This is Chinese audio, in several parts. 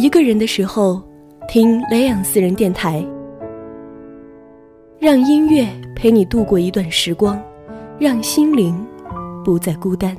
一个人的时候，听雷昂私人电台，让音乐陪你度过一段时光，让心灵不再孤单。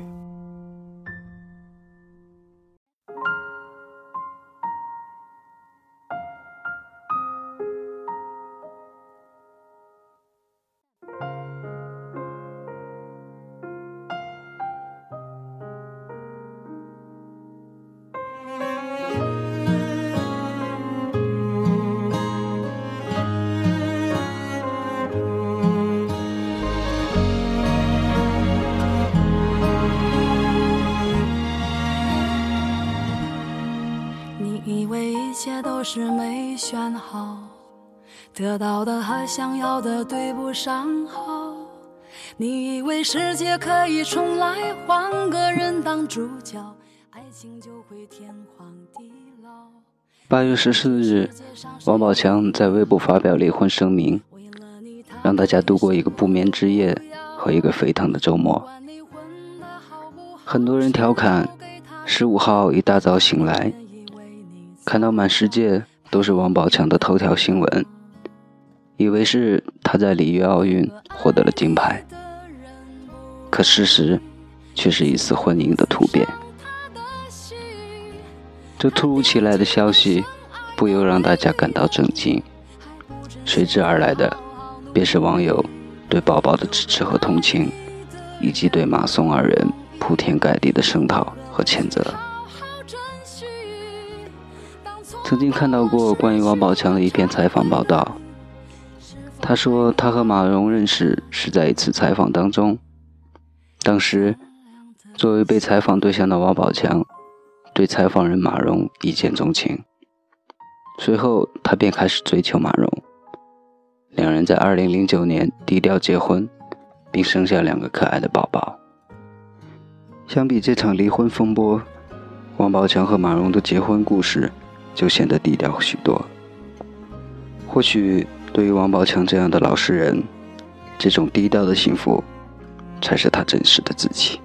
都是没选好，得到的和想要的对不上号。你以为世界可以重来，换个人当主角，爱情就会天荒地老。八月十四日，王宝强在微博发表离婚声明，让大家度过一个不眠之夜和一个沸腾的周末。很多人调侃，十五号一大早醒来。看到满世界都是王宝强的头条新闻，以为是他在里约奥运获得了金牌，可事实却是一次婚姻的突变。这突如其来的消息不由让大家感到震惊，随之而来的便是网友对宝宝的支持和同情，以及对马松二人铺天盖地的声讨和谴责。曾经看到过关于王宝强的一篇采访报道，他说他和马蓉认识是在一次采访当中，当时作为被采访对象的王宝强对采访人马蓉一见钟情，随后他便开始追求马蓉，两人在2009年低调结婚，并生下两个可爱的宝宝。相比这场离婚风波，王宝强和马蓉的结婚故事。就显得低调许多。或许对于王宝强这样的老实人，这种低调的幸福，才是他真实的自己。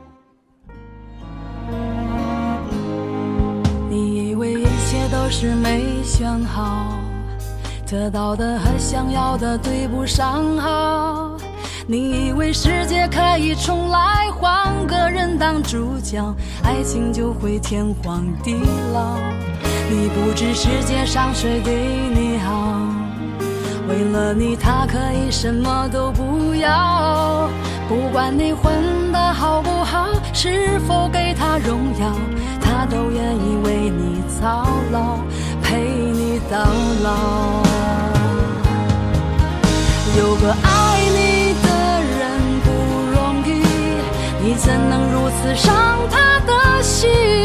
你以为一切都是没选好，得到的和想要的对不上号。你以为世界可以重来，换个人当主角，爱情就会天荒地老。你不知世界上谁对你好，为了你他可以什么都不要。不管你混得好不好，是否给他荣耀，他都愿意为你操劳，陪你到老。有个爱你的人不容易，你怎能如此伤他的心？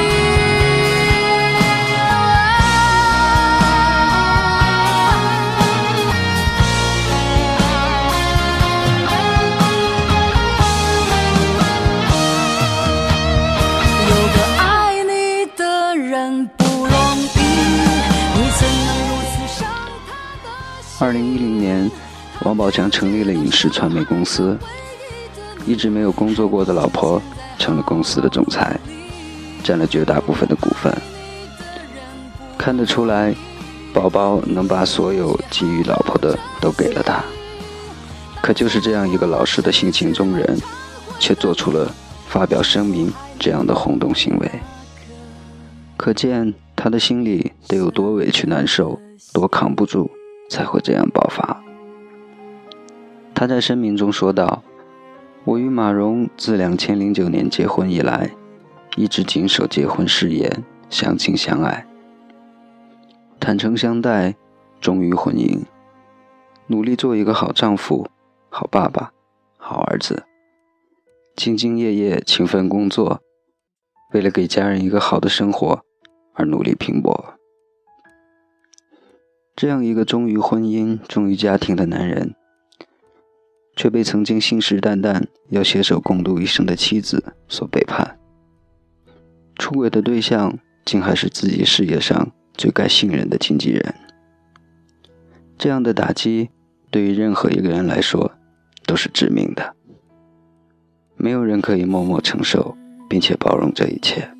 二零一零年，王宝强成立了影视传媒公司，一直没有工作过的老婆成了公司的总裁，占了绝大部分的股份。看得出来，宝宝能把所有给予老婆的都给了他。可就是这样一个老实的性情中人，却做出了发表声明这样的轰动行为。可见他的心里得有多委屈难受，多扛不住。才会这样爆发。他在声明中说道：“我与马蓉自两千零九年结婚以来，一直谨守结婚誓言，相亲相爱，坦诚相待，忠于婚姻，努力做一个好丈夫、好爸爸、好儿子，兢兢业业、勤奋工作，为了给家人一个好的生活而努力拼搏。”这样一个忠于婚姻、忠于家庭的男人，却被曾经信誓旦旦要携手共度一生的妻子所背叛。出轨的对象竟还是自己事业上最该信任的经纪人。这样的打击，对于任何一个人来说，都是致命的。没有人可以默默承受，并且包容这一切。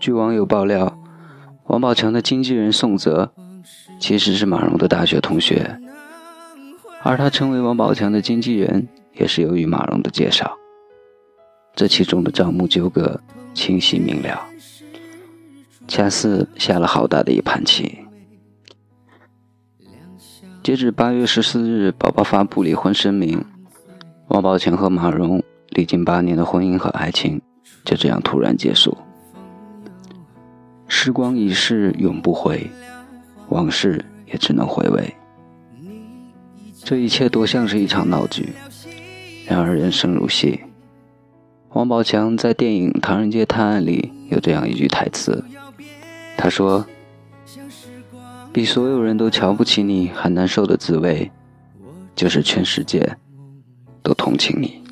据网友爆料，王宝强的经纪人宋泽，其实是马蓉的大学同学，而他成为王宝强的经纪人，也是由于马蓉的介绍。这其中的账目纠葛清晰明了，恰似下了好大的一盘棋。截止八月十四日，宝宝发布离婚声明。王宝强和马蓉历经八年的婚姻和爱情，就这样突然结束。时光已逝，永不回，往事也只能回味。这一切多像是一场闹剧，然而人生如戏。王宝强在电影《唐人街探案》里有这样一句台词，他说。比所有人都瞧不起你还难受的滋味，就是全世界都同情你。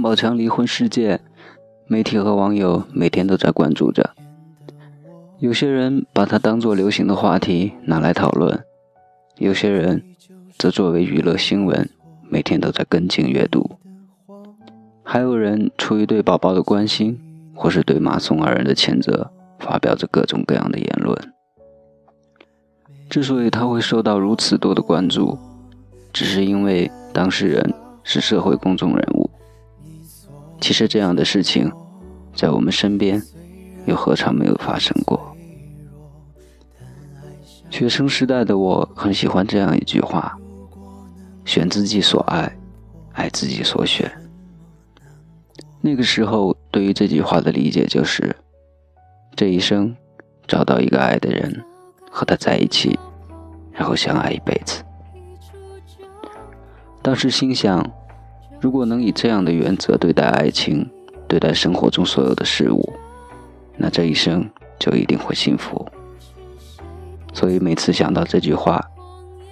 王宝强离婚事件，媒体和网友每天都在关注着。有些人把它当作流行的话题拿来讨论，有些人则作为娱乐新闻，每天都在跟进阅读。还有人出于对宝宝的关心，或是对马宋二人的谴责，发表着各种各样的言论。之所以他会受到如此多的关注，只是因为当事人是社会公众人物，其实这样的事情，在我们身边，又何尝没有发生过？学生时代的我很喜欢这样一句话：“选自己所爱，爱自己所选。”那个时候，对于这句话的理解就是，这一生找到一个爱的人，和他在一起，然后相爱一辈子。当时心想，如果能以这样的原则对待爱情，对待生活中所有的事物，那这一生就一定会幸福。所以每次想到这句话，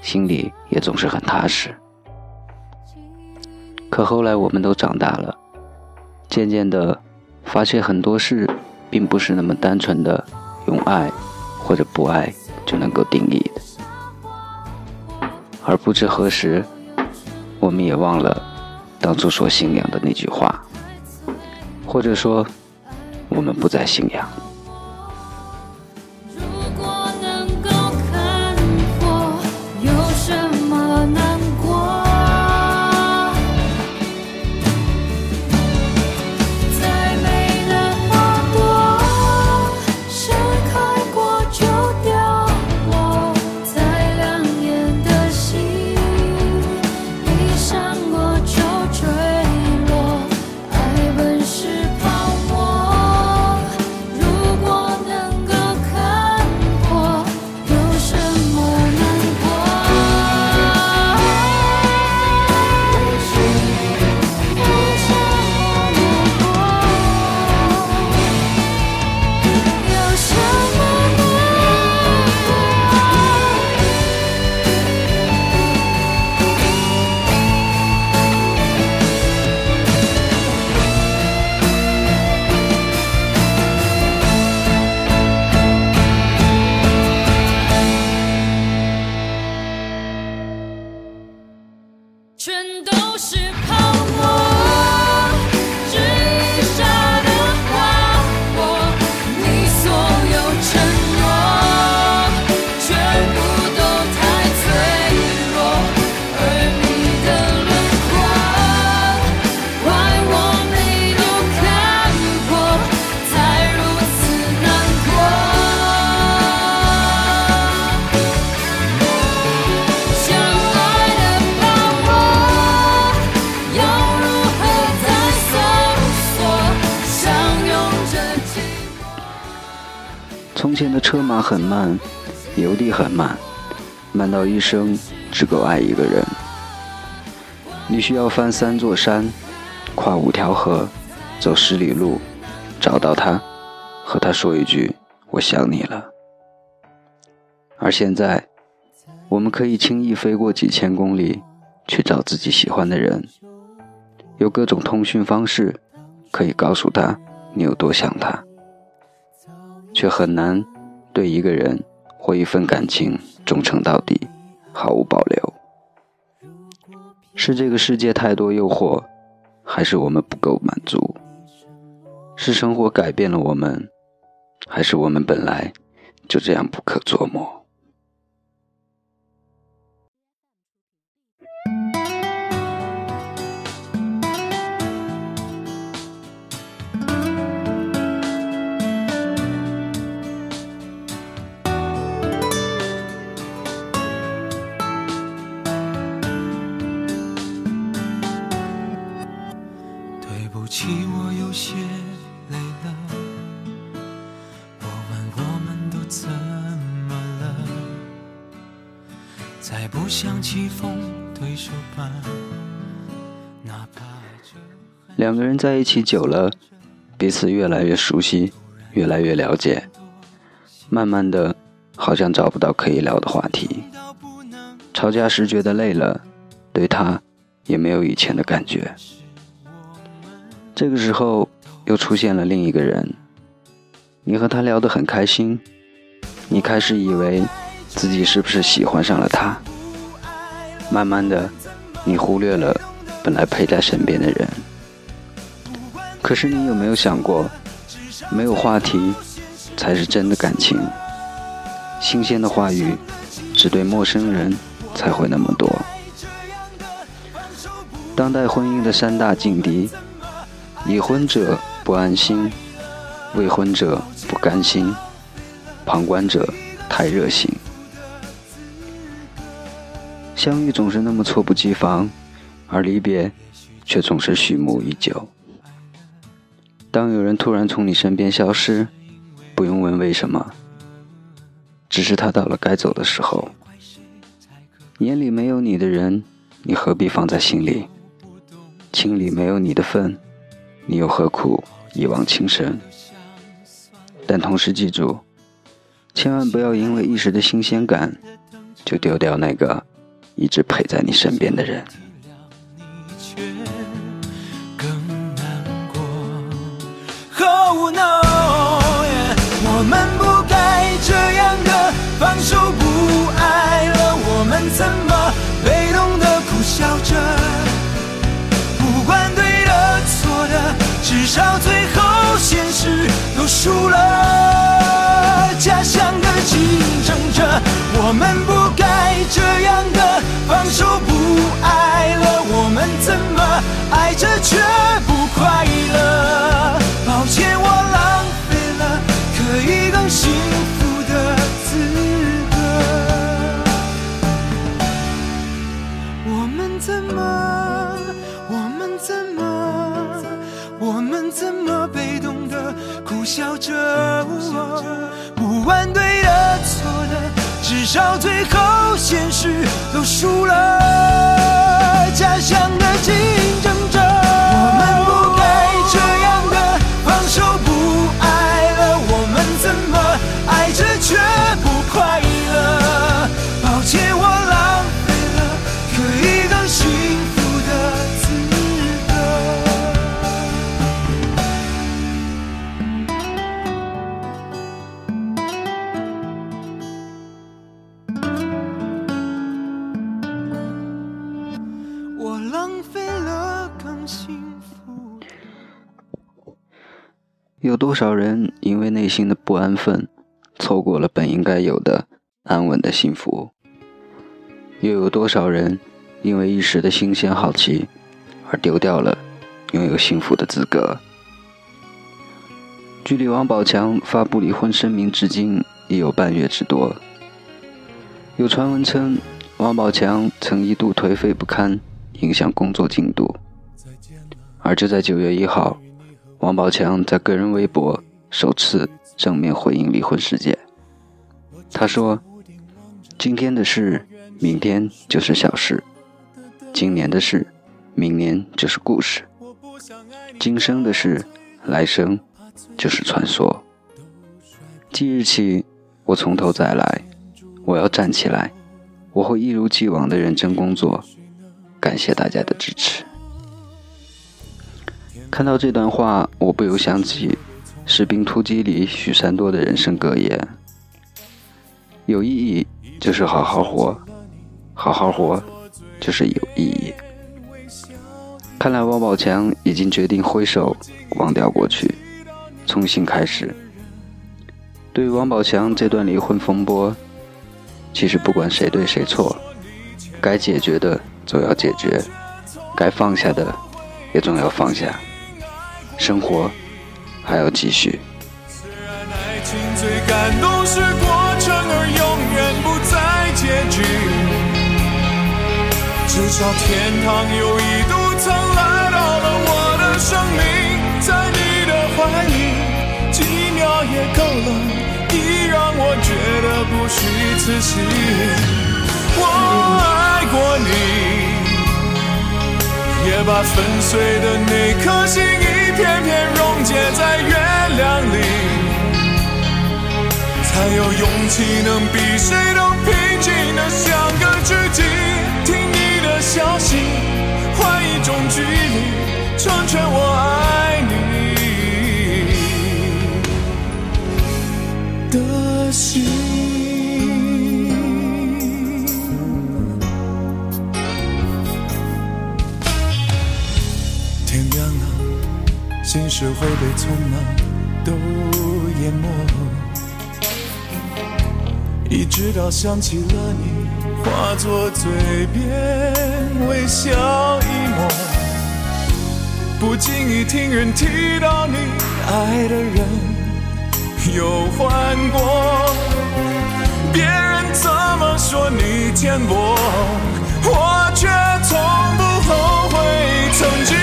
心里也总是很踏实。可后来我们都长大了，渐渐的发现很多事并不是那么单纯的用爱或者不爱就能够定义的，而不知何时。我们也忘了当初所信仰的那句话，或者说，我们不再信仰。全都是泡前的车马很慢，邮递很慢，慢到一生只够爱一个人。你需要翻三座山，跨五条河，走十里路，找到他，和他说一句“我想你了”。而现在，我们可以轻易飞过几千公里，去找自己喜欢的人，有各种通讯方式，可以告诉他你有多想他。却很难对一个人或一份感情忠诚到底，毫无保留。是这个世界太多诱惑，还是我们不够满足？是生活改变了我们，还是我们本来就这样不可捉摸？不想起风对手般，哪怕两个人在一起久了，彼此越来越熟悉，越来越了解，慢慢的，好像找不到可以聊的话题。吵架时觉得累了，对他也没有以前的感觉。这个时候又出现了另一个人，你和他聊得很开心，你开始以为自己是不是喜欢上了他。慢慢的，你忽略了本来陪在身边的人。可是你有没有想过，没有话题才是真的感情。新鲜的话语，只对陌生人才会那么多。当代婚姻的三大劲敌：已婚者不安心，未婚者不甘心，旁观者太热心。相遇总是那么猝不及防，而离别却总是蓄谋已久。当有人突然从你身边消失，不用问为什么，只是他到了该走的时候。眼里没有你的人，你何必放在心里？情里没有你的份，你又何苦一往情深？但同时记住，千万不要因为一时的新鲜感，就丢掉那个一直陪在你身边的人。体谅你却更难过。oh no，我们不该这样的放手不爱了，我们怎么被动的苦笑着？不管对的错的，至少最后现实都输了。假想的竞争者，我们不该这样放手不爱了，我们怎么爱着却不快乐？有多少人因为内心的不安分，错过了本应该有的安稳的幸福？又有多少人因为一时的新鲜好奇，而丢掉了拥有幸福的资格？距离王宝强发布离婚声明至今已有半月之多。有传闻称，王宝强曾一度颓废不堪，影响工作进度。而就在九月一号，王宝强在个人微博首次正面回应离婚事件。他说：“今天的事，明天就是小事；今年的事，明年就是故事；今生的事，来生就是传说。即日起，我从头再来，我要站起来，我会一如既往的认真工作。感谢大家的支持。”看到这段话，我不由想起《士兵突击》里许三多的人生格言：“有意义就是好好活，好好活就是有意义。”看来王宝强已经决定挥手忘掉过去，重新开始。对于王宝强这段离婚风波，其实不管谁对谁错，该解决的总要解决，该放下的也总要放下。生活还要继续。虽然爱情最感动是过程，而永远不在结局。至少天堂有一度曾来到了我的生命，在你的怀里，几秒也够了，已让我觉得不虚此行。我爱过你。也把粉碎的那颗心偏偏溶解在月亮里，才有勇气能比谁都平静的像个知己。听你的消息，换一种距离，成全我爱会被匆忙都淹没，一直到想起了你，化作嘴边微笑一抹。不经意听人提到你爱的人有换过，别人怎么说你浅薄，我却从不后悔曾经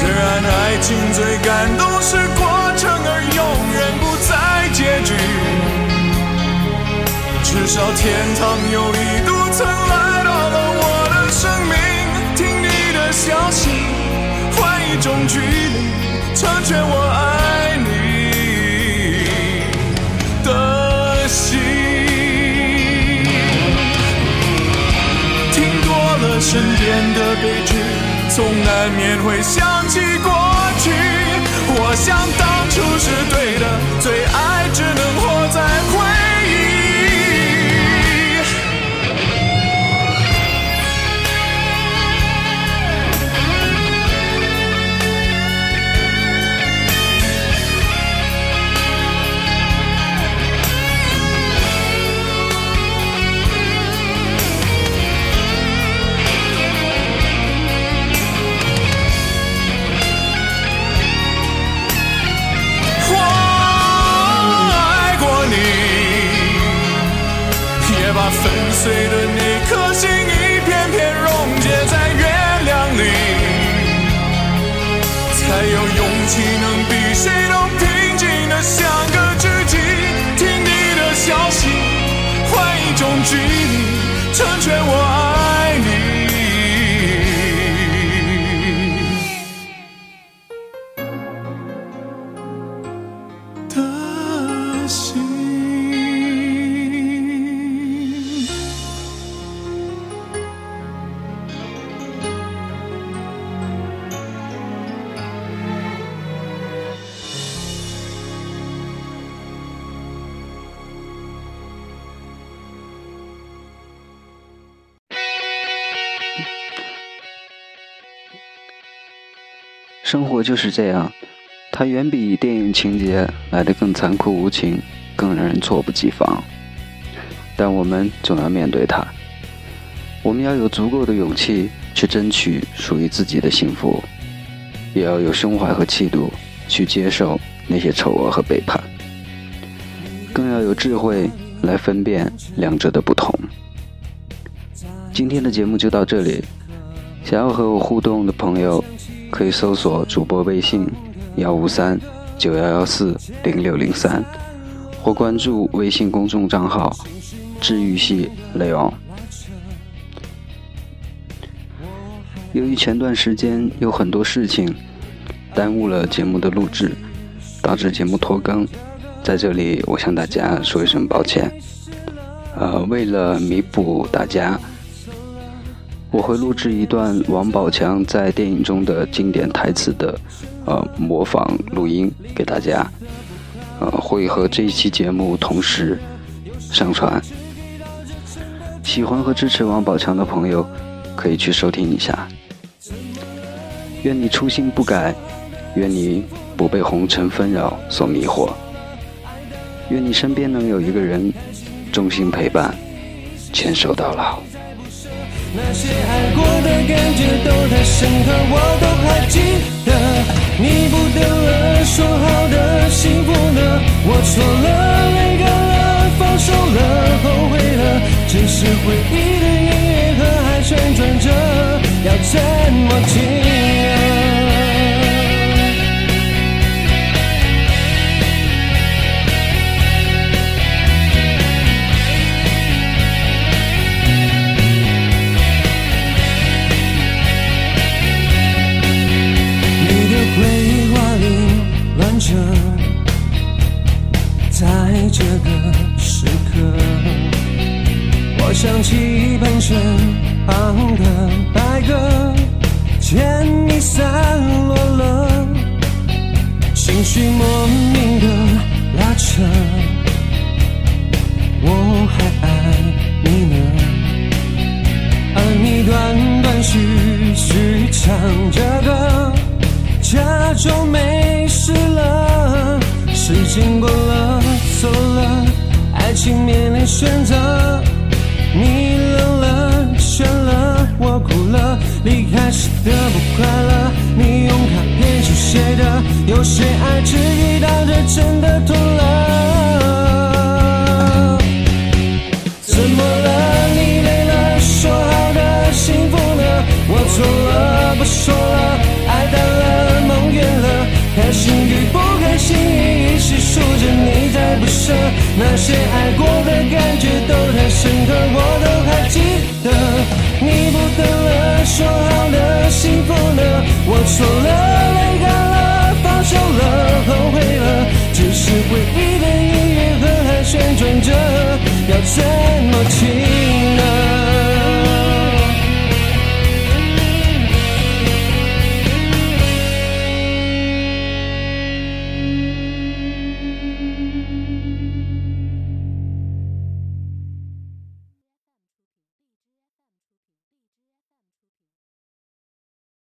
虽然爱情最感动是过程，而永远不在结局，至少天堂有一度曾来到了我的生命，听你的消息，换一种距离，成全我爱你的心。听多了身边的悲，总难免会想起过去。我想当初是对的，最爱成全我。生活就是这样，它远比电影情节来得更残酷无情，更让人猝不及防。但我们总要面对它，我们要有足够的勇气去争取属于自己的幸福，也要有胸怀和气度去接受那些丑恶和背叛，更要有智慧来分辨两者的不同。今天的节目就到这里，想要和我互动的朋友。可以搜索主播微信幺五三九幺幺四零六零三，或关注微信公众账号治愈系雷昂。由于前段时间有很多事情耽误了节目的录制，导致节目拖更，在这里我向大家说一声抱歉。呃，为了弥补大家。我会录制一段王宝强在电影中的经典台词的，呃，模仿录音给大家，呃，会和这一期节目同时上传。喜欢和支持王宝强的朋友，可以去收听一下。愿你初心不改，愿你不被红尘纷扰所迷惑，愿你身边能有一个人衷心陪伴，牵手到老。那些爱过的感觉都太深刻，我都还记得。你不等了，说好的幸福呢？我错了，泪干了，放手了，后悔了。只是回忆的音乐盒还旋转着，要怎么停？这个时刻，我想起半身旁的白鸽，见你散落了，情绪莫名的拉扯，我还爱你呢。而你断断续续唱着歌，假装没事了。时间过了，走了，爱情面临选择，你冷了，倦了，我哭了，离开时的不快乐，你用卡片手写的，有些爱只遇到这真的痛了。